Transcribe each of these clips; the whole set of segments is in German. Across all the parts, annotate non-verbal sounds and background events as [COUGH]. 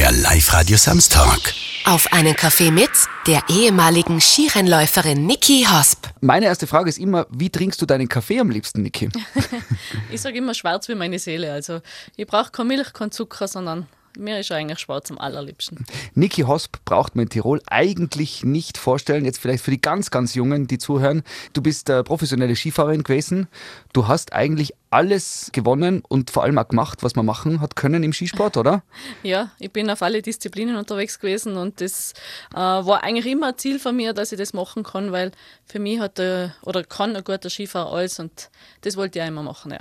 der Live-Radio Samstag. Auf einen Kaffee mit der ehemaligen Skirennläuferin Niki Hosp. Meine erste Frage ist immer, wie trinkst du deinen Kaffee am liebsten, Niki? [LAUGHS] Ich sage immer schwarz wie meine Seele. Also ich brauche keine Milch, keinen Zucker, sondern mir ist eigentlich schwarz am allerliebsten. Niki Hosp braucht man in Tirol eigentlich nicht vorstellen. Jetzt vielleicht für die ganz, ganz Jungen, die zuhören. Du bist äh, professionelle Skifahrerin gewesen. Du hast eigentlich alles gewonnen und vor allem auch gemacht, was man machen hat können im Skisport, oder? [LAUGHS] Ja, ich bin auf alle Disziplinen unterwegs gewesen und das äh, war eigentlich immer ein Ziel von mir, dass ich das machen kann, weil für mich hat der, oder kann ein guter Skifahrer alles und das wollte ich auch immer machen. Ja.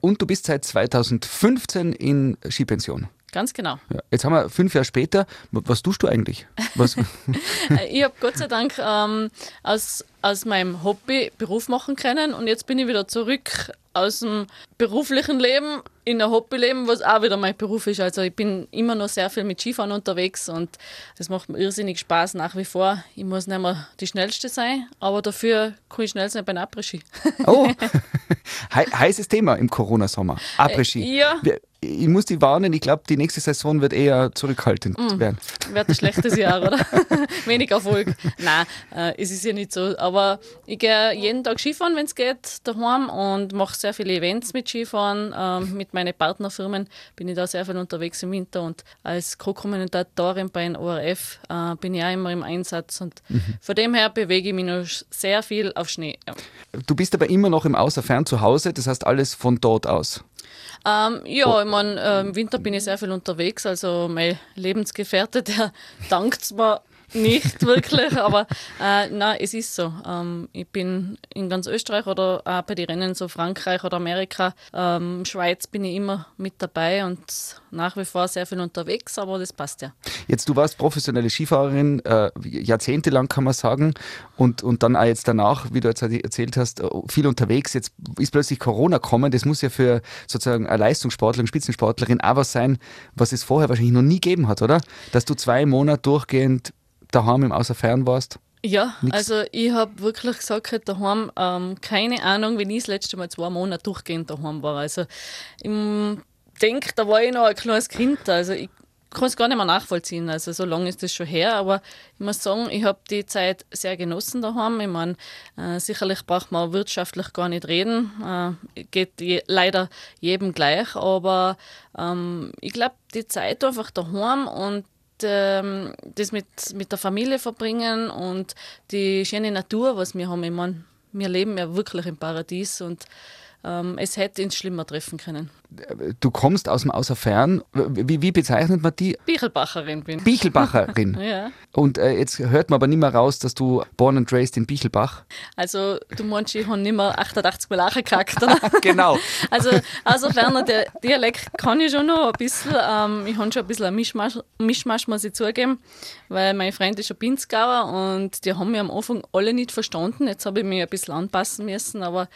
Und du bist seit 2015 in Skipension. Ganz genau. Ja, jetzt haben wir fünf Jahre später. Was tust du eigentlich? Was? [LAUGHS] ich habe Gott sei Dank ähm, aus, aus meinem Hobby Beruf machen können und jetzt bin ich wieder zurück aus dem beruflichen Leben in ein Hobbyleben, was auch wieder mein Beruf ist. Also ich bin immer noch sehr viel mit Skifahren unterwegs und das macht mir irrsinnig Spaß nach wie vor. Ich muss nicht mehr die Schnellste sein, aber dafür kann ich schnell sein beim Après-Ski. Oh, [LAUGHS] He heißes Thema im Corona-Sommer. Après-Ski. Äh, ja. Ich muss die warnen, ich glaube, die nächste Saison wird eher zurückhaltend Mm. werden. Wird ein schlechtes Jahr, oder? [LAUGHS] [LAUGHS] Wenig Erfolg. Nein, äh, es ist ja nicht so. Aber ich gehe jeden Tag Skifahren, wenn es geht, daheim und mache sehr viele Events mit Skifahren. Ähm, mit meinen Partnerfirmen bin ich da sehr viel unterwegs im Winter und als Co-Kommentatorin bei den ORF äh, bin ich auch immer im Einsatz. Und von dem her bewege ich mich noch sehr viel auf Schnee. Ja. Du bist aber immer noch im Außerfern zu Hause, das heißt alles von dort aus. Ähm, ja, ich mein, äh, im Winter bin ich sehr viel unterwegs. Also mein Lebensgefährte, [LAUGHS] der dankt mir nicht wirklich, aber äh, nein, es ist so. Ähm, ich bin in ganz Österreich oder auch bei den Rennen so Frankreich oder Amerika, ähm, Schweiz bin ich immer mit dabei und nach wie vor sehr viel unterwegs, aber das passt ja. Jetzt, du warst professionelle Skifahrerin, äh, jahrzehntelang kann man sagen, und, und dann auch jetzt danach, wie du jetzt erzählt hast, äh, viel unterwegs. Jetzt ist plötzlich Corona gekommen. Das muss ja für sozusagen eine Leistungssportlerin, Spitzensportlerin auch was sein, was es vorher wahrscheinlich noch nie gegeben hat, oder? Dass du zwei Monate durchgehend daheim im Außerfern warst. Ja, Nix. also ich habe wirklich gesagt, halt daheim, ähm, keine Ahnung, wenn ich das letzte Mal zwei Monate durchgehend daheim war. Also ich denke, da war ich noch ein kleines Kind. Also ich kann es gar nicht mehr nachvollziehen. Also so lange ist das schon her. Aber ich muss sagen, ich habe die Zeit sehr genossen daheim. Ich meine, äh, sicherlich braucht man wirtschaftlich gar nicht reden. Äh, geht je, leider jedem gleich. Aber ähm, ich glaube, die Zeit einfach daheim und ähm, das mit, mit der Familie verbringen und die schöne Natur, was wir haben. Ich meine, wir leben ja wirklich im Paradies und es hätte uns schlimmer treffen können. Du kommst aus dem Außerfern. Wie, wie bezeichnet man die? Bichelbacherin bin. Bichelbacherin. [LAUGHS] Ja, Und äh, jetzt hört man aber nicht mehr raus, dass du born and raised in Bichelbach. also du meinst, ich habe nicht mehr 88 Mal angekackt? [LAUGHS] Genau. [LAUGHS] Also außerferner der Dialekt kann ich schon noch ein bisschen. Ähm, ich habe schon ein bisschen ein Mischmasch, Mischmasch, muss ich zugeben, weil mein Freund ist ein Pinzgauer und die haben mich am Anfang alle nicht verstanden. Jetzt habe ich mich ein bisschen anpassen müssen, aber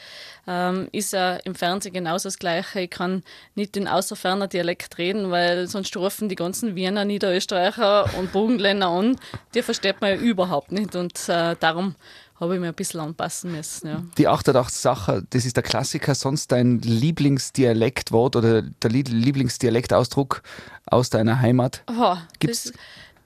ähm, ist ja im Fernsehen genauso das Gleiche. Ich kann nicht den außerferner Dialekt reden, weil sonst rufen die ganzen Wiener, Niederösterreicher und Burgenländer an. Die versteht man ja überhaupt nicht und äh, darum habe ich mich ein bisschen anpassen müssen. Ja. Die 88 Sache, das ist der Klassiker. Sonst dein Lieblingsdialektwort oder der Lie- Lieblingsdialektausdruck aus deiner Heimat? Oh, Gibt's- das,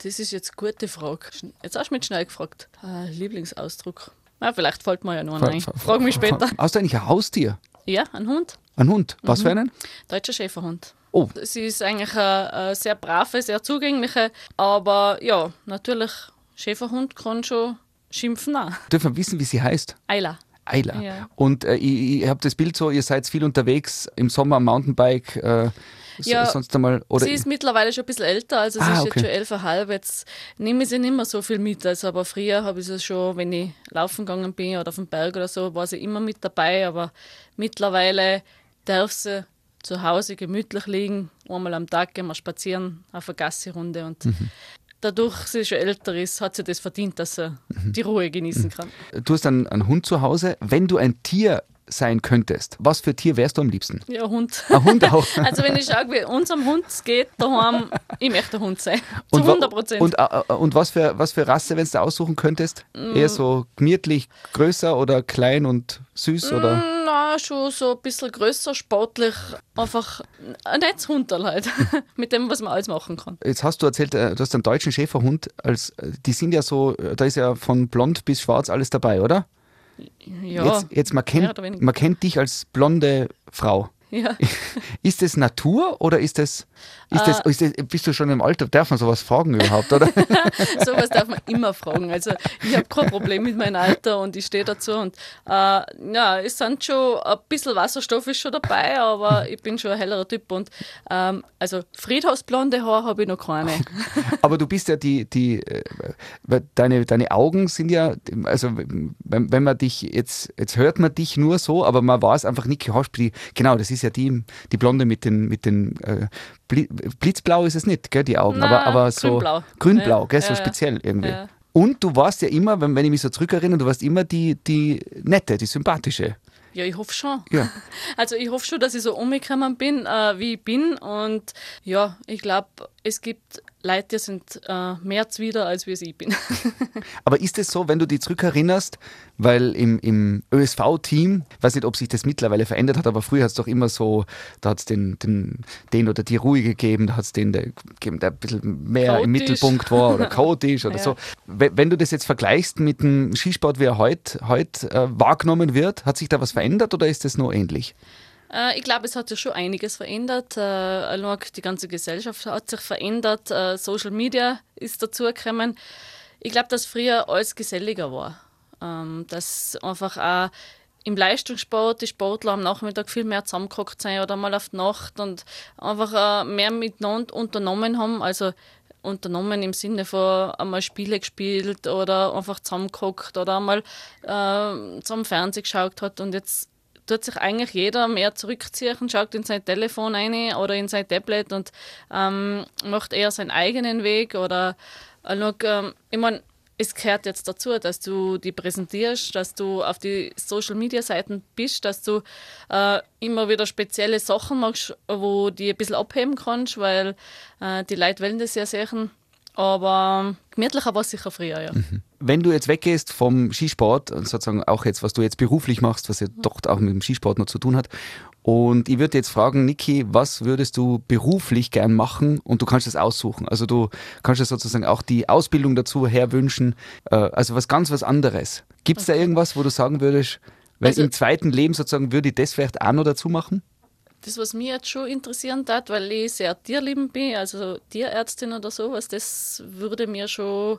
das ist jetzt eine gute Frage. Jetzt hast du mich schnell gefragt. Äh, Lieblingsausdruck. Ja, vielleicht fällt mir ja noch ein. Frag mich später. Hast du eigentlich ein Haustier? Ja, ein Hund. Ein Hund? Was Mhm. für einen? Deutscher Schäferhund. Oh. Sie ist eigentlich eine, sehr brave, sehr zugängliche, aber ja, natürlich, Schäferhund kann schon schimpfen auch. Dürfen wir wissen, wie sie heißt? Eila. Eila. Ja. Und äh, ich, ich habe das Bild so, ihr seid viel unterwegs im Sommer am Mountainbike. Äh, Ja, sonst einmal. Oder sie ist mittlerweile schon ein bisschen älter, also sie Ah, ist okay. jetzt schon elfeinhalb. Jetzt nehme ich sie nicht mehr so viel mit. Also, aber früher habe ich sie schon, wenn ich laufen gegangen bin oder auf dem Berg oder so, war sie immer mit dabei. Aber mittlerweile darf sie zu Hause gemütlich liegen. Einmal am Tag gehen wir spazieren auf eine Gassi-Runde. Und Mhm. dadurch, dass sie schon älter ist, hat sie das verdient, dass sie Mhm. die Ruhe genießen kann. du hast einen, einen Hund zu Hause. Wenn du ein Tier sein könntest, was für Tier wärst du am liebsten? Ja, Hund. Ein Hund [LAUGHS] auch. Also wenn ich schaue, wie unserem Hund es geht daheim, ich möchte ein Hund sein. Zu Und wa- 100 Prozent. Und, äh, äh, und was, für, was für Rasse, wenn du aussuchen könntest? Mm. Eher so gemütlich größer oder klein und süß? Oder? Na, ja, schon so ein bisschen größer, sportlich, einfach ein nettes Hunderl halt, [LAUGHS] mit dem, was man alles machen kann. Jetzt hast du erzählt, äh, du hast einen deutschen Schäferhund, als, die sind ja so, da ist ja von blond bis schwarz alles dabei, oder? Ja, Jetzt, jetzt man, kennt, man kennt dich als blonde Frau. Ja. [LAUGHS] Ist das Natur oder ist das, ist das, Äh. ist das, bist du schon im Alter? Darf man sowas fragen überhaupt, oder? [LAUGHS] Sowas darf man immer fragen. Also ich habe kein Problem mit meinem Alter und ich stehe dazu. Und äh, ja, es sind schon ein bisschen Wasserstoff ist schon dabei, aber ich bin schon ein hellerer Typ. Und ähm, also Friedhausblonde Haare habe ich noch keine. Aber du bist ja die, die, äh, deine, deine Augen sind ja, also wenn, wenn man dich jetzt, jetzt hört man dich nur so, aber man weiß einfach nicht, genau, das ist ja die, die Blonde mit den, mit den äh, Bli- Blitzblau ist es nicht, gell, die Augen, aber, Nein, aber so grünblau. grünblau, Ja, gell, so ja. speziell irgendwie. Ja. Und du warst ja immer, wenn, wenn ich mich so zurückerinnere, du warst immer die, die nette, die sympathische. Ja, ich hoffe schon. Ja. [LAUGHS] Also ich hoffe schon, dass ich so umgekommen bin, äh, wie ich bin. Und ja, ich glaube, es gibt Leute, die sind äh, mehr Zwider, als wie es ich bin. [LAUGHS] Aber ist es so, wenn du dich zurückerinnerst, weil im, im ÖSV-Team, weiß nicht, ob sich das mittlerweile verändert hat, aber früher hat es doch immer so, da hat es den, den, den oder die Ruhe gegeben, da hat es den der, gegeben, der ein bisschen mehr im Chaotisch. Mittelpunkt war oder chaotisch oder [LAUGHS] Ja. so. Wenn, wenn du das jetzt vergleichst mit dem Skisport, wie er heute heut, äh, wahrgenommen wird, hat sich da was verändert oder ist das nur ähnlich? Äh, ich glaube, es hat sich schon einiges verändert. Äh, die ganze Gesellschaft hat sich verändert. Äh, Social Media ist dazugekommen. Ich glaube, dass früher alles geselliger war. Ähm, dass einfach auch im Leistungssport die Sportler am Nachmittag viel mehr zusammengehockt sind oder mal auf die Nacht und einfach äh, mehr miteinander unternommen haben. Also unternommen im Sinne von einmal Spiele gespielt oder einfach zusammengehockt oder einmal äh, zum Fernsehen geschaut hat. Und jetzt tut sich eigentlich jeder mehr zurückziehen, schaut in sein Telefon rein oder in sein Tablet und ähm, macht eher seinen eigenen Weg oder äh, ähm, ich meine, es gehört jetzt dazu, dass du die präsentierst, dass du auf die Social Media Seiten bist, dass du äh, immer wieder spezielle Sachen machst, wo die ein bisschen abheben kannst, weil äh, die Leute wollen das ja sehen. Aber gemütlicher war es sicher früher, ja. Wenn du jetzt weggehst vom Skisport und sozusagen auch jetzt, was du jetzt beruflich machst, was ja doch auch mit dem Skisport noch zu tun hat, und ich würde jetzt fragen, Niki, was würdest du beruflich gern machen? Und du kannst es aussuchen. Also du kannst dir sozusagen auch die Ausbildung dazu herwünschen. Äh, Also was ganz was anderes. Gibt es da irgendwas, wo du sagen würdest, weil Also- im zweiten Leben sozusagen würde ich das vielleicht auch noch dazu machen? Das, was mich jetzt schon interessieren hat, weil ich sehr tierliebend bin, also Tierärztin oder sowas, das würde mir schon,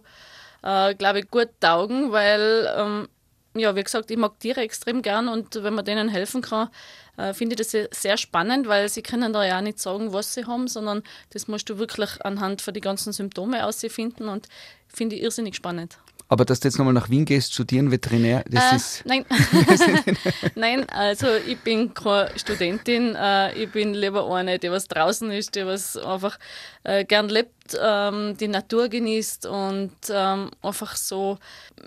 äh, glaube ich, gut taugen, weil, ähm, ja, wie gesagt, ich mag Tiere extrem gern und wenn man denen helfen kann, äh, finde ich das sehr- spannend, weil sie können da ja auch nicht sagen, was sie haben, sondern das musst du wirklich anhand von die ganzen Symptome ausfinden und finde ich irrsinnig spannend. Aber dass du jetzt nochmal nach Wien gehst, studieren Veterinär, das Äh, ist. nein. [LAUGHS] nein, also ich bin keine Studentin. Äh, ich bin lieber eine, die was draußen ist, die was einfach äh, gern lebt, ähm, die Natur genießt und ähm, einfach so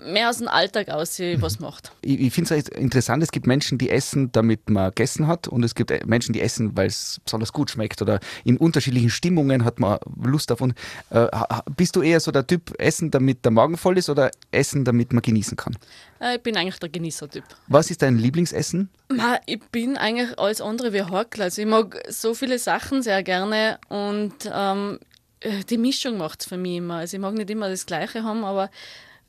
mehr aus dem Alltag aus was macht. ich, ich finde es interessant, es gibt Menschen, die essen, damit man gegessen hat und es gibt äh, Menschen, die essen, weil es besonders gut schmeckt oder in unterschiedlichen Stimmungen hat man Lust davon. Äh, bist du eher so der Typ Essen, damit der Magen voll ist oder Essen, damit man genießen kann? Äh, ich bin eigentlich der Genießertyp. Was ist dein Lieblingsessen? Ma, ich bin eigentlich alles andere wie Hakel. Also ich mag so viele Sachen sehr gerne und ähm, äh, die Mischung macht es für mich immer. Also ich mag nicht immer das Gleiche haben, aber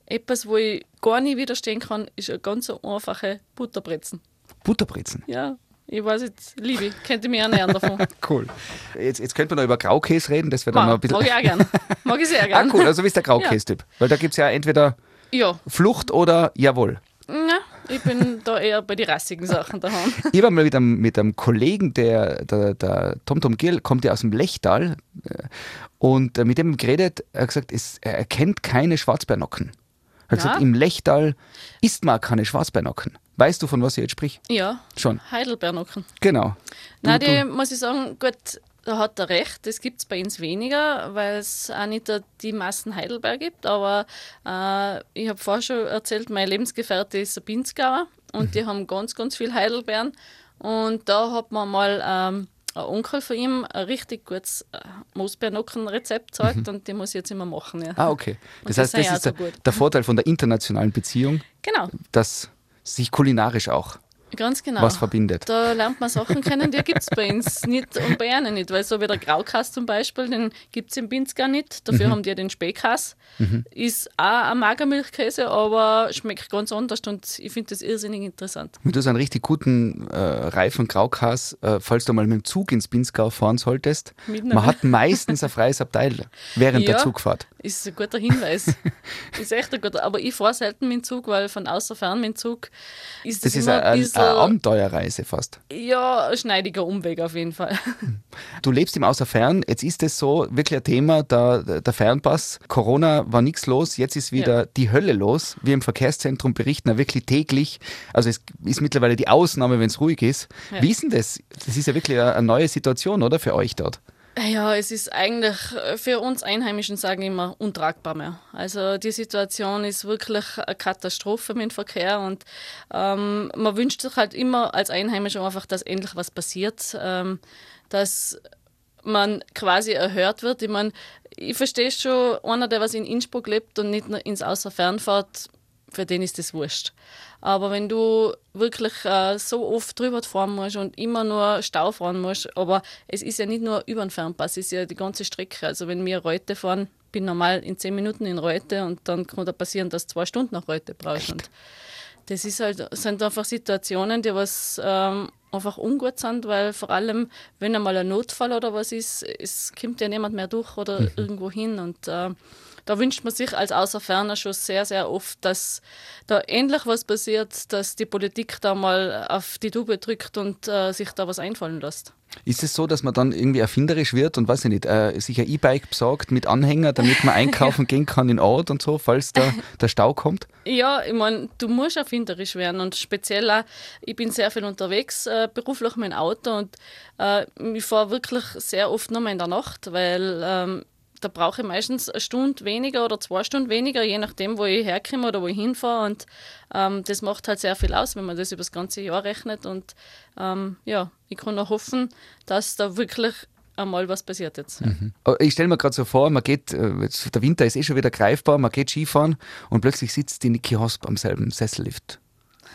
etwas, wo ich gar nicht widerstehen kann, ist eine ganz so einfache Butterbrezen. Butterbrezen. Ja, ich weiß jetzt, liebe ich, könnte mich ernähren davon. [LAUGHS] Cool. Jetzt, jetzt könnte man noch über Graukäse reden, das wäre dann noch ein bisschen. mag ich auch gern. Mag ich sehr Ah, gern. cool, also bist der Graukäse-Typ. Weil da gibt es ja entweder Ja, Flucht oder Jawohl. ja, ich bin da eher bei den rassigen Sachen daheim. [LAUGHS] Ich war mal mit einem, mit einem Kollegen, der, der, der Tom Tom Gill, kommt ja aus dem Lechtal äh, und äh, mit dem geredet, er hat gesagt, es, er erkennt keine Schwarzbeernocken. Er hat Ja? gesagt, im Lechtal isst man keine Schwarzbeernocken. Weißt du, von was ich jetzt sprich? Ja, Schon. Heidelbeernocken. Genau. Nein, die muss ich sagen, gut, da hat er recht, das gibt es bei uns weniger, weil es auch nicht die Massen Heidelberg gibt. Aber äh, ich habe vorher schon erzählt, meine Lebensgefährte ist ein Pinzgauer und die haben ganz, ganz viel Heidelbeeren. Und da hat man mal ähm, ein Onkel von ihm ein richtig gutes äh, Moosbeernockenrezept gezeigt und die muss ich jetzt immer machen. Ja. ah, okay. Das das heißt, das ist so der, der Vorteil von der internationalen Beziehung, Genau. dass sich kulinarisch auch Ganz genau. was verbindet. Da lernt man Sachen kennen, die gibt es bei uns [LAUGHS] nicht und bei ihnen nicht. Weil so wie der Graukass zum Beispiel, den gibt es im Binzgar nicht. Dafür Mhm. haben die den Spähkass. Ist auch ein Magermilchkäse, aber schmeckt ganz anders und ich finde das irrsinnig interessant. Wenn du so einen richtig guten äh, reifen Graukas, äh, falls du mal mit dem Zug ins Pinzgau fahren solltest, Mitnehmen. man hat meistens ein freies Abteil während der Ja. Zugfahrt. Ist ein guter Hinweis. [LAUGHS] ist echt ein guter. Aber ich fahre selten mit dem Zug, weil von außer fern mit dem Zug ist das, Das immer ein bisschen. Eine Abenteuerreise fast. ja, schneidiger Umweg auf jeden Fall. Du lebst im Außerfern, jetzt ist es so wirklich ein Thema, der, der Fernpass. Corona war nichts los, jetzt ist wieder Ja. die Hölle los. Wir im Verkehrszentrum berichten ja wirklich täglich. Also es ist mittlerweile die Ausnahme, wenn es ruhig ist. Ja. Wie ist denn das? Das ist ja wirklich eine neue Situation, oder, für euch dort? Ja, es ist eigentlich für uns Einheimischen, sagen immer, untragbar mehr. Also die Situation ist wirklich eine Katastrophe mit dem Verkehr und ähm, man wünscht sich halt immer als Einheimischer einfach, dass endlich was passiert, ähm, dass man quasi erhört wird. Ich meine, ich verstehe schon, einer, der was in Innsbruck lebt und nicht ins Außerfern fährt, für den ist das wurscht. Aber wenn du wirklich äh, so oft drüber fahren musst und immer nur Stau fahren musst, aber es ist ja nicht nur über den Fernpass, es ist ja die ganze Strecke. Also wenn wir Reute fahren, bin normal in zehn Minuten in Reute und dann kann da passieren, dass du zwei Stunden nach Reute brauchst. Und das ist halt, sind einfach Situationen, die was ähm, einfach ungut sind, weil vor allem, wenn einmal ein Notfall oder was ist, es kommt ja niemand mehr durch oder irgendwo hin und äh, da wünscht man sich als Außerferner schon sehr, sehr oft, dass da endlich was passiert, dass die Politik da mal auf die Tube drückt und äh, sich da was einfallen lässt. Ist es so, dass man dann irgendwie erfinderisch wird und weiß ich nicht, äh, sich ein E-Bike besorgt mit Anhänger, damit man [LAUGHS] einkaufen gehen kann in Ort und so, falls der, [LAUGHS] der Stau kommt? Ja, ich meine, du musst erfinderisch werden und speziell auch, ich bin sehr viel unterwegs, äh, beruflich dem Auto und äh, ich fahre wirklich sehr oft nur mal in der Nacht, weil ähm, da brauche ich meistens eine Stunde weniger oder zwei Stunden weniger, je nachdem, wo ich herkomme oder wo ich hinfahre. Und ähm, das macht halt sehr viel aus, wenn man das über das ganze Jahr rechnet. Und ähm, ja, ich kann nur hoffen, dass da wirklich einmal was passiert jetzt. Aber Ich stelle mir gerade so vor, man geht, äh, der Winter ist eh schon wieder greifbar, man geht Skifahren und plötzlich sitzt die Niki Hosp am selben Sessellift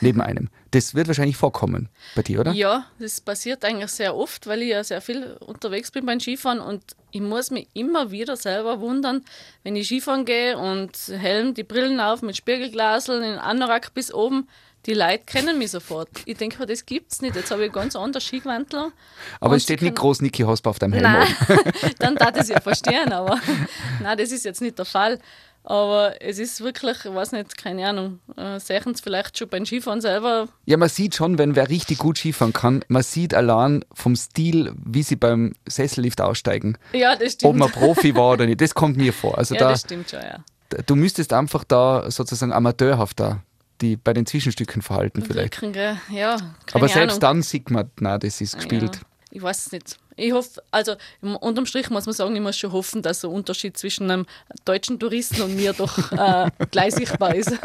neben einem. Das wird wahrscheinlich vorkommen bei dir, oder? Ja, das passiert eigentlich sehr oft, weil ich ja sehr viel unterwegs bin beim Skifahren und ich muss mich immer wieder selber wundern, wenn ich Skifahren gehe und Helm, die Brillen auf mit Spiegelglaseln, in Anorak bis oben. Die Leute kennen mich sofort. Ich denke mir, das gibt's nicht. Jetzt habe ich ganz anders Skigewantel. Aber es steht nicht groß Niki Hosp auf deinem Helm. Nein, [LAUGHS] dann darf ich es ja [LAUGHS] verstehen, aber [LAUGHS] nein, das ist jetzt nicht der Fall. Aber es ist wirklich, ich weiß nicht, keine Ahnung, äh, sehen Sie vielleicht schon beim Skifahren selber, Ja, man sieht schon, wenn wer richtig gut Skifahren kann, man sieht allein vom Stil, wie sie beim Sessellift aussteigen, ja, das ob stimmt. man Profi war oder nicht. Das kommt mir vor. Also ja, da, das stimmt schon, ja. du müsstest einfach da sozusagen amateurhaft da die bei den Zwischenstücken verhalten vielleicht. Wirken? Ja, Aber selbst Ahnung. dann sieht man, na, das ist gespielt. Ja, ich weiß es nicht. Ich hoffe, also unterm Strich muss man sagen, ich muss schon hoffen, dass der Unterschied zwischen einem deutschen Touristen und mir doch äh, [LAUGHS] gleich sichtbar ist. [LAUGHS]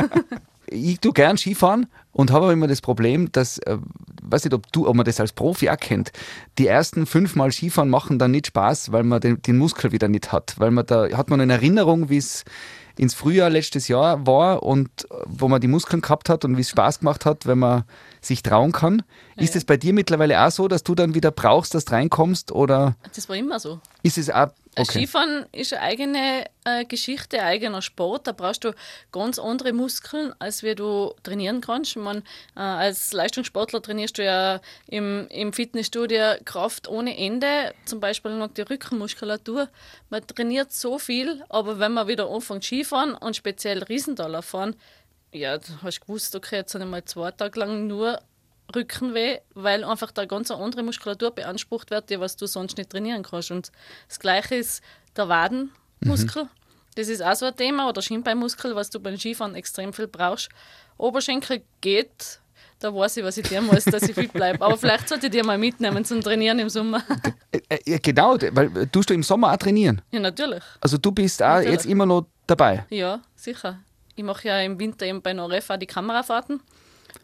Ich tue gern Skifahren und habe aber immer das Problem, dass, äh, weiß nicht, ob du, ob man das als Profi auch kennt, die ersten fünfmal Skifahren machen dann nicht Spaß, weil man den, den Muskel wieder nicht hat. Weil man da hat man eine Erinnerung, wie es ins Frühjahr letztes Jahr war und äh, wo man die Muskeln gehabt hat und wie es Spaß gemacht hat, wenn man sich trauen kann. Ist es bei dir mittlerweile auch so, dass du dann wieder brauchst, dass du reinkommst oder Das war immer so. ist es auch okay? Skifahren ist eine eigene äh, Geschichte, ein eigener Sport. Da brauchst du ganz andere Muskeln, als wie du trainieren kannst. Meine, äh, als Leistungssportler trainierst du ja im, im Fitnessstudio Kraft ohne Ende, zum Beispiel noch die Rückenmuskulatur. Man trainiert so viel, aber wenn man wieder anfängt Skifahren und speziell Riesentaler fahren, ja, du hast gewusst, okay, jetzt habe ich mal zwei Tage lang nur Rückenweh, weil einfach da ganz eine andere Muskulatur beansprucht wird, die was du sonst nicht trainieren kannst. Und das gleiche ist der Wadenmuskel. Das ist auch so ein Thema, oder Schienbeinmuskel, was du beim Skifahren extrem viel brauchst. Oberschenkel geht, da weiß ich, was ich dir muss, dass ich fit bleibe. Aber vielleicht sollte ich dir mal mitnehmen zum Trainieren im Sommer. Äh, äh, genau, weil äh, tust du im Sommer auch trainieren. ja, natürlich. Also du bist auch Natürlich. jetzt immer noch dabei. Ja, sicher. Ich mache ja im Winter eben bei Noref auch die Kamerafahrten.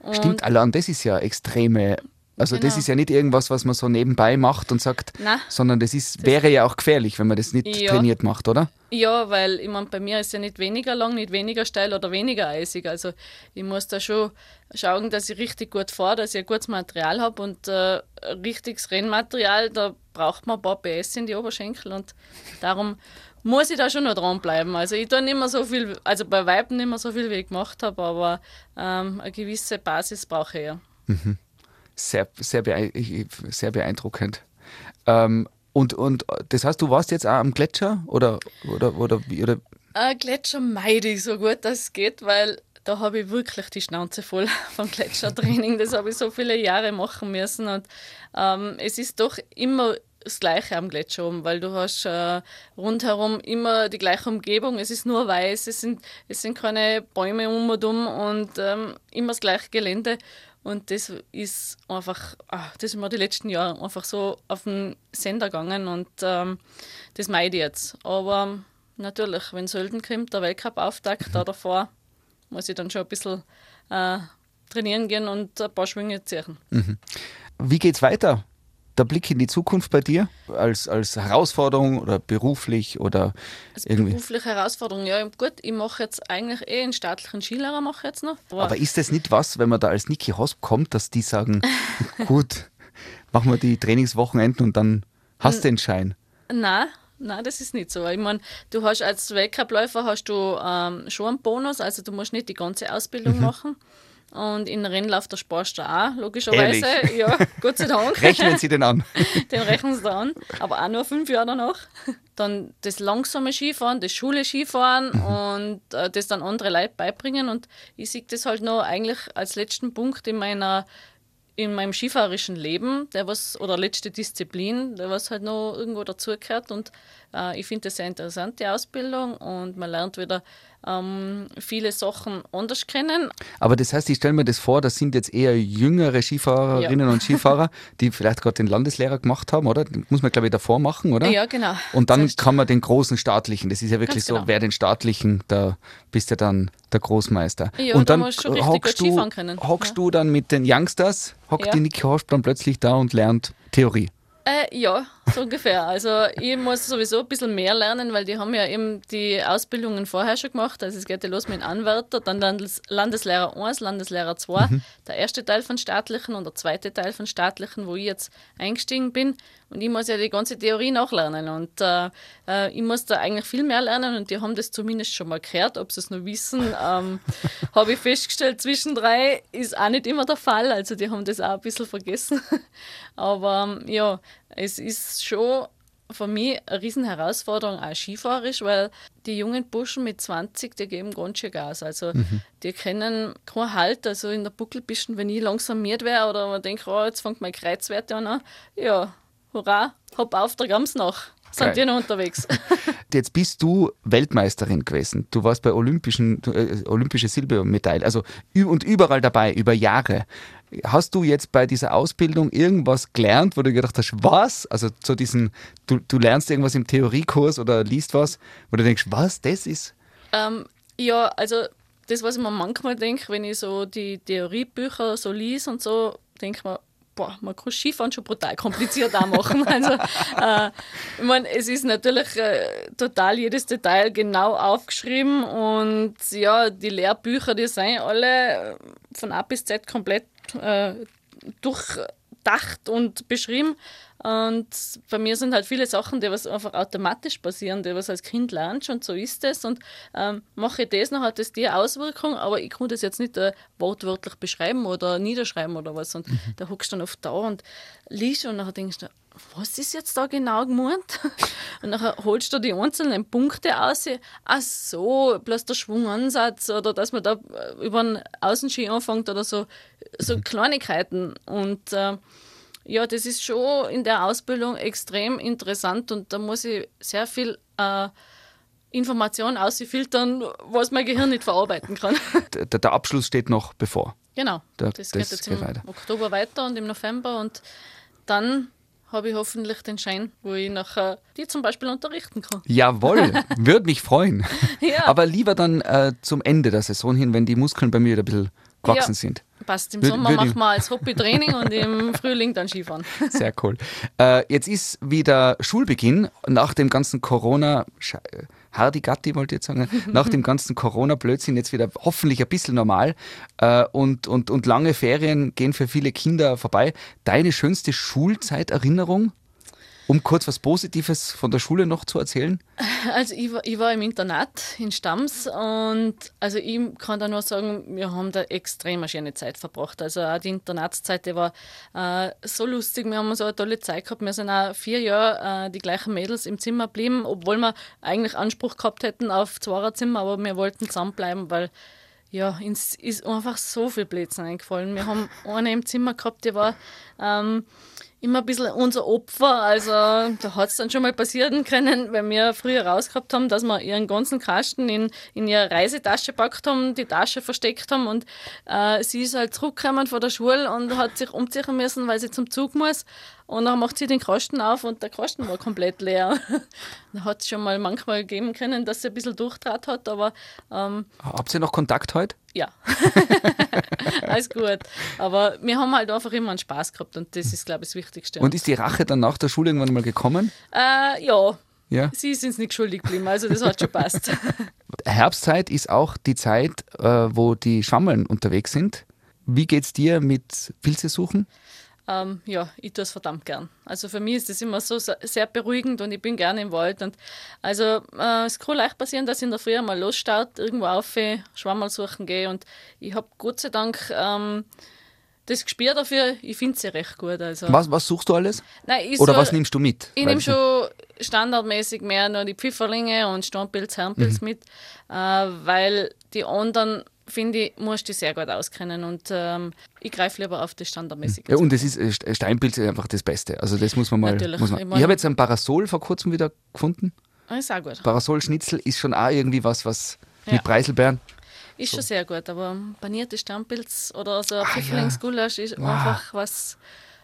Und Stimmt, allein das ist ja extreme Also das Genau. ist ja nicht irgendwas, was man so nebenbei macht und sagt, Nein. sondern das ist, wäre ja auch gefährlich, wenn man das nicht Ja. trainiert macht, oder? Ja, weil ich mein, bei mir ist ja nicht weniger lang, nicht weniger steil oder weniger eisig. Also ich muss da schon schauen, dass ich richtig gut fahre, dass ich ein gutes Material habe und äh, richtiges Rennmaterial, da braucht man ein paar PS in die Oberschenkel und darum muss ich da schon noch dranbleiben. Also ich tue nicht mehr so viel, also bei Weiben nicht mehr so viel, wie ich gemacht habe, aber ähm, eine gewisse Basis brauche ich ja. Sehr, sehr, beein ich- sehr beeindruckend. Ähm, und, und das heißt, du warst jetzt auch am Gletscher oder, oder, oder, oder Äh, Gletscher meide ich so gut, dass es geht, weil da habe ich wirklich die Schnauze voll [LAUGHS] vom Gletschertraining. Das habe ich so viele Jahre machen müssen. Und ähm, es ist doch immer das Gleiche am Gletscher oben, weil du hast äh, rundherum immer die gleiche Umgebung. Es ist nur weiß, es sind, es sind keine Bäume um und um und ähm, immer das gleiche Gelände. Und das ist einfach, ah, das ist mir die letzten Jahre einfach so auf den Sender gegangen und ähm, das meide ich jetzt. Aber natürlich, wenn Sölden kommt, der Weltcup-Auftakt da davor, muss ich dann schon ein bisschen äh, trainieren gehen und ein paar Schwünge ziehen. wie geht's weiter? Der Blick in die Zukunft bei dir als, als Herausforderung oder beruflich oder Als irgendwie. berufliche Herausforderung, ja gut, ich mache jetzt eigentlich eh einen staatlichen Skilehrer mache jetzt noch. Aber ist das nicht was, wenn man da als Niki Hosp kommt, dass die sagen, [LAUGHS] gut, machen wir die Trainingswochenenden und dann hast du den Schein? Nein, nein, das ist nicht so. Ich meine, du hast als Weltcupläufer hast du ähm, schon einen Bonus, also du musst nicht die ganze Ausbildung machen. Und in Rennlauf der sparst du auch, logischerweise. Ehrlich? [LAUGHS] Ja, Gott sei Dank. Rechnen Sie den an. [LAUGHS] Den rechnen sie an, aber auch nur fünf Jahre danach. Dann das langsame Skifahren, das Schule-Skifahren und äh, das dann andere Leute beibringen. Und ich sehe das halt noch eigentlich als letzten Punkt in meiner in meinem skifahrerischen Leben, der was, oder letzte Disziplin, der was halt noch irgendwo dazugehört. Und äh, ich finde das sehr interessant, die Ausbildung. Und man lernt wieder ähm, viele Sachen anders kennen. Aber das heißt, ich stelle mir das vor, das sind jetzt eher jüngere Skifahrerinnen und Skifahrer, [LAUGHS] die vielleicht gerade den Landeslehrer gemacht haben, oder? Den muss man, glaube ich, davor machen, oder? Ja, genau. Und dann Das heißt, kann man den großen staatlichen, das ist ja wirklich Ganz so, genau. wer den staatlichen, da bist du dann der Großmeister. Ja, und da dann hockst du, hockst Ja. du dann mit den Youngsters, hockt Ja. die Niki Horst dann plötzlich da und lernt Theorie. Äh, ja, so ungefähr. Also ich muss sowieso ein bisschen mehr lernen, weil die haben ja eben die Ausbildungen vorher schon gemacht. Also es geht ja los mit Anwärter, dann Landes Landeslehrer 1, Landeslehrer 2, der erste Teil von staatlichen und der zweite Teil von staatlichen, wo ich jetzt eingestiegen bin. Und ich muss ja die ganze Theorie nachlernen. Und äh, äh, ich muss da eigentlich viel mehr lernen und die haben das zumindest schon mal gehört. Ob sie es noch wissen, ähm, [LAUGHS] habe ich festgestellt, zwischen drei ist auch nicht immer der Fall. Also die haben das auch ein bisschen vergessen. [LAUGHS] Aber ähm, ja, es ist schon für mich eine riesen Herausforderung auch skifahrerisch, weil die jungen Burschen mit 20, die geben ganz schön Gas. Also die kennen keinen Halt. Also in der Buckelpisten, wenn ich langsam miert wäre oder man denkt, oh, jetzt fängt mein Kreuzwert an, ja, hurra, hopp auf, der Gams nach. Sind Geil. die noch unterwegs? [LAUGHS] Jetzt bist du Weltmeisterin gewesen. Du warst bei Olympischen, äh, Olympische Silbermedaille, also und überall dabei, über Jahre. Hast du jetzt bei dieser Ausbildung irgendwas gelernt, wo du gedacht hast, was? Also zu diesen, du, du lernst irgendwas im Theoriekurs oder liest was, wo du denkst, was, das ist? Ähm, ja, also das, was ich mir manchmal denke, wenn ich so die Theoriebücher so lies und so, denke ich mir, boah, man kann Skifahren schon brutal kompliziert auch machen. [LAUGHS] Also, äh, ich meine, es ist natürlich äh, total jedes Detail genau aufgeschrieben und ja, die Lehrbücher, die sind alle äh, von A bis Z komplett äh, durchdacht und beschrieben. Und bei mir sind halt viele Sachen, die was einfach automatisch passieren, die was als Kind lernst und so ist es. Und ähm, mache ich das, dann hat das die Auswirkung, aber ich kann das jetzt nicht äh, wortwörtlich beschreiben oder niederschreiben oder was. Und da hockst du dann oft da und liest und dann denkst du, was ist jetzt da genau gemeint? [LAUGHS] Und dann holst du die einzelnen Punkte aus. Ach so, bloß der Schwungansatz oder dass man da äh, über einen Außenski anfängt oder so, so [LAUGHS] Kleinigkeiten. Und äh, ja, das ist schon in der Ausbildung extrem interessant und da muss ich sehr viel äh, Information ausfiltern, was mein Gehirn nicht verarbeiten kann. [LAUGHS] [LAUGHS] Der, der Abschluss steht noch bevor. genau. Da- das, das geht jetzt geht im weiter. Oktober weiter und im November und dann habe ich hoffentlich den Schein, wo ich nachher die zum Beispiel unterrichten kann. Jawohl, [LAUGHS] würde mich freuen. Ja. Aber lieber dann äh, zum Ende der Saison hin, wenn die Muskeln bei mir wieder ein bisschen gewachsen Ja. sind. Passt. Im Sommer machen wir als Hobby-Training und im Frühling dann Skifahren. [LAUGHS] Sehr cool. Äh, jetzt ist wieder Schulbeginn nach dem ganzen Corona. Hardy Gatti wollte ich jetzt sagen, [LAUGHS] nach dem ganzen Corona-Blödsinn jetzt wieder hoffentlich ein bisschen normal äh, und, und, und lange Ferien gehen für viele Kinder vorbei. Deine schönste Schulzeiterinnerung, um kurz was Positives von der Schule noch zu erzählen? Also ich war, ich war im Internat in Stams und also ich kann da nur sagen, wir haben da extrem eine schöne Zeit verbracht. Also auch die Internatszeit, die war äh, so lustig, wir haben so eine tolle Zeit gehabt. Wir sind auch vier Jahre äh, die gleichen Mädels im Zimmer geblieben, obwohl wir eigentlich Anspruch gehabt hätten auf Zimmer, aber wir wollten zusammenbleiben, weil ja, uns ist einfach so viel Blödsinn eingefallen. Wir haben eine im Zimmer gehabt, die war ähm, immer ein bisschen unser Opfer. Also da hat es dann schon mal passieren können, weil wir früher rausgehabt haben, dass wir ihren ganzen Kasten in, in ihre Reisetasche gepackt haben, die Tasche versteckt haben und äh, sie ist halt zurückgekommen von der Schule und hat sich umziehen müssen, weil sie zum Zug muss. Und dann macht sie den Kasten auf und der Kasten war komplett leer. [LAUGHS] da hat es schon mal manchmal geben können, dass sie ein bisschen durchtrat hat, aber ähm, Habt ihr noch Kontakt heute? Ja, [LAUGHS] alles gut. Aber wir haben halt einfach immer einen Spaß gehabt und das ist, glaube ich, das Wichtigste. Und ist die Rache dann nach der Schule irgendwann mal gekommen? äh, ja, Ja. sie ist uns nicht schuldig geblieben, also das hat schon passt. [LAUGHS] Herbstzeit ist auch die Zeit, äh, wo die Schwammeln unterwegs sind. Wie geht's dir mit Pilze suchen? Ähm, ja, ich tue es verdammt gern. Also für mich ist das immer so se- sehr beruhigend und ich bin gerne im Wald. Und also äh, es kann leicht passieren, dass ich in der Früh mal losstart, irgendwo auf, Schwammerl suchen gehe und ich habe Gott sei Dank ähm, das Gespür dafür, ich finde sie recht gut. Also, Was, was suchst du alles? Nein, Oder soll- was nimmst du mit? Ich nehme schon standardmäßig mehr nur die Pfifferlinge und Stammpilz, Herrenpilz Mhm. mit, äh, weil die anderen, finde ich, musst du sehr gut auskennen und ähm, ich greife lieber auf das standardmäßig. Ja, und es ist äh, Ste- Steinpilz ist einfach das Beste. Also das muss man mal. Natürlich. Muss man, Ich ich habe jetzt ein Parasol vor kurzem wieder gefunden. Ah, ist auch gut. Parasolschnitzel ist schon auch irgendwie was, was Ja. mit Preiselbeeren. Ist schon sehr gut, aber panierte Stammpilz oder so ein Ah, Pfifferlingsgulasch ist einfach was.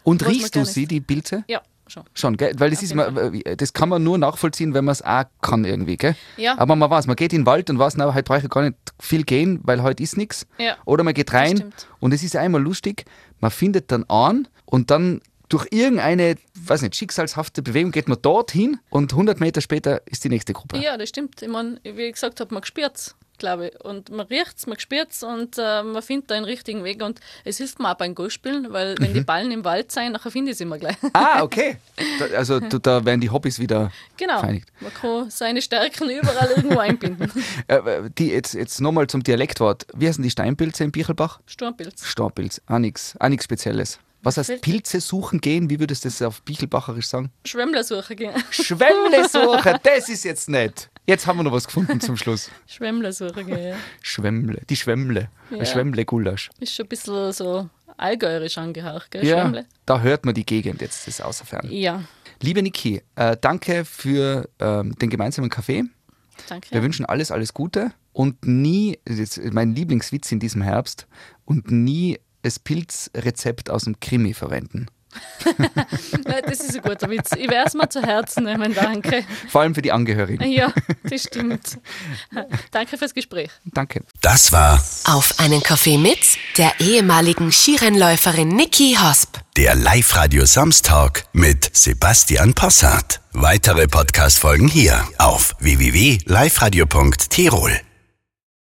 Und Was man riechst du sie, die Pilze? Ja, schon. Schon, gell? Weil das Auf ist jeden immer, äh, das kann man nur nachvollziehen, wenn man es auch kann irgendwie, gell? Ja. Aber man weiß, man geht in den Wald und weiß, na, heute brauche ich gar nicht viel gehen, weil heute ist nichts. Ja. Oder man geht rein und es ist einmal lustig, man findet dann an und dann durch irgendeine, weiß nicht, schicksalshafte Bewegung geht man dorthin und 100 Meter später ist die nächste Gruppe. Ja, das stimmt. Ich meine, wie ich gesagt habe, man spürt es, glaube ich. Und man riecht es, man spürt es und äh, man findet da einen richtigen Weg. Und es hilft mir auch beim Golfspielen, weil wenn die Mhm. Ballen im Wald sind, nachher finde ich sie immer gleich. Ah, okay. [LAUGHS] Da, also du, da werden die Hobbys wieder genau. vereinigt. Man kann seine Stärken überall irgendwo einbinden. [LAUGHS] Äh, die, jetzt jetzt nochmal zum Dialektwort. Wie heißen die Steinpilze in Bichelbach? Sturmpilz. Storpilz. Auch nichts nix Spezielles. Was heißt Pilze suchen gehen? Wie würdest du das auf Bichelbacherisch sagen? Schwemmlersuche gehen. Schwemmle suchen, [LAUGHS] das ist jetzt nett. Jetzt haben wir noch was gefunden zum Schluss. [LAUGHS] Schwemmlersuche gehen. ja. Schwemmle, die Schwemmle. Ja. Schwemmle-Gulasch. Ist schon ein bisschen so allgäuerisch angehaucht, gell? Ja, Schwemmle. da hört man die Gegend jetzt, das außerfern. Ja, Liebe Niki, äh, danke für ähm, den gemeinsamen Kaffee. danke. Wir wünschen alles, alles Gute und nie, das ist mein Lieblingswitz in diesem Herbst, und nie das Pilzrezept aus dem Krimi verwenden. [LAUGHS] Das ist ein guter Witz. Ich werde es mir zu Herzen nehmen, danke. Vor allem für die Angehörigen. Ja, das stimmt. Danke fürs Gespräch. Danke. Das war Auf einen Kaffee mit der ehemaligen Skirennläuferin Niki Hosp. der Live-Radio Samstag mit Sebastian Possart. Weitere Podcast-Folgen hier auf www.liveradio.tirol.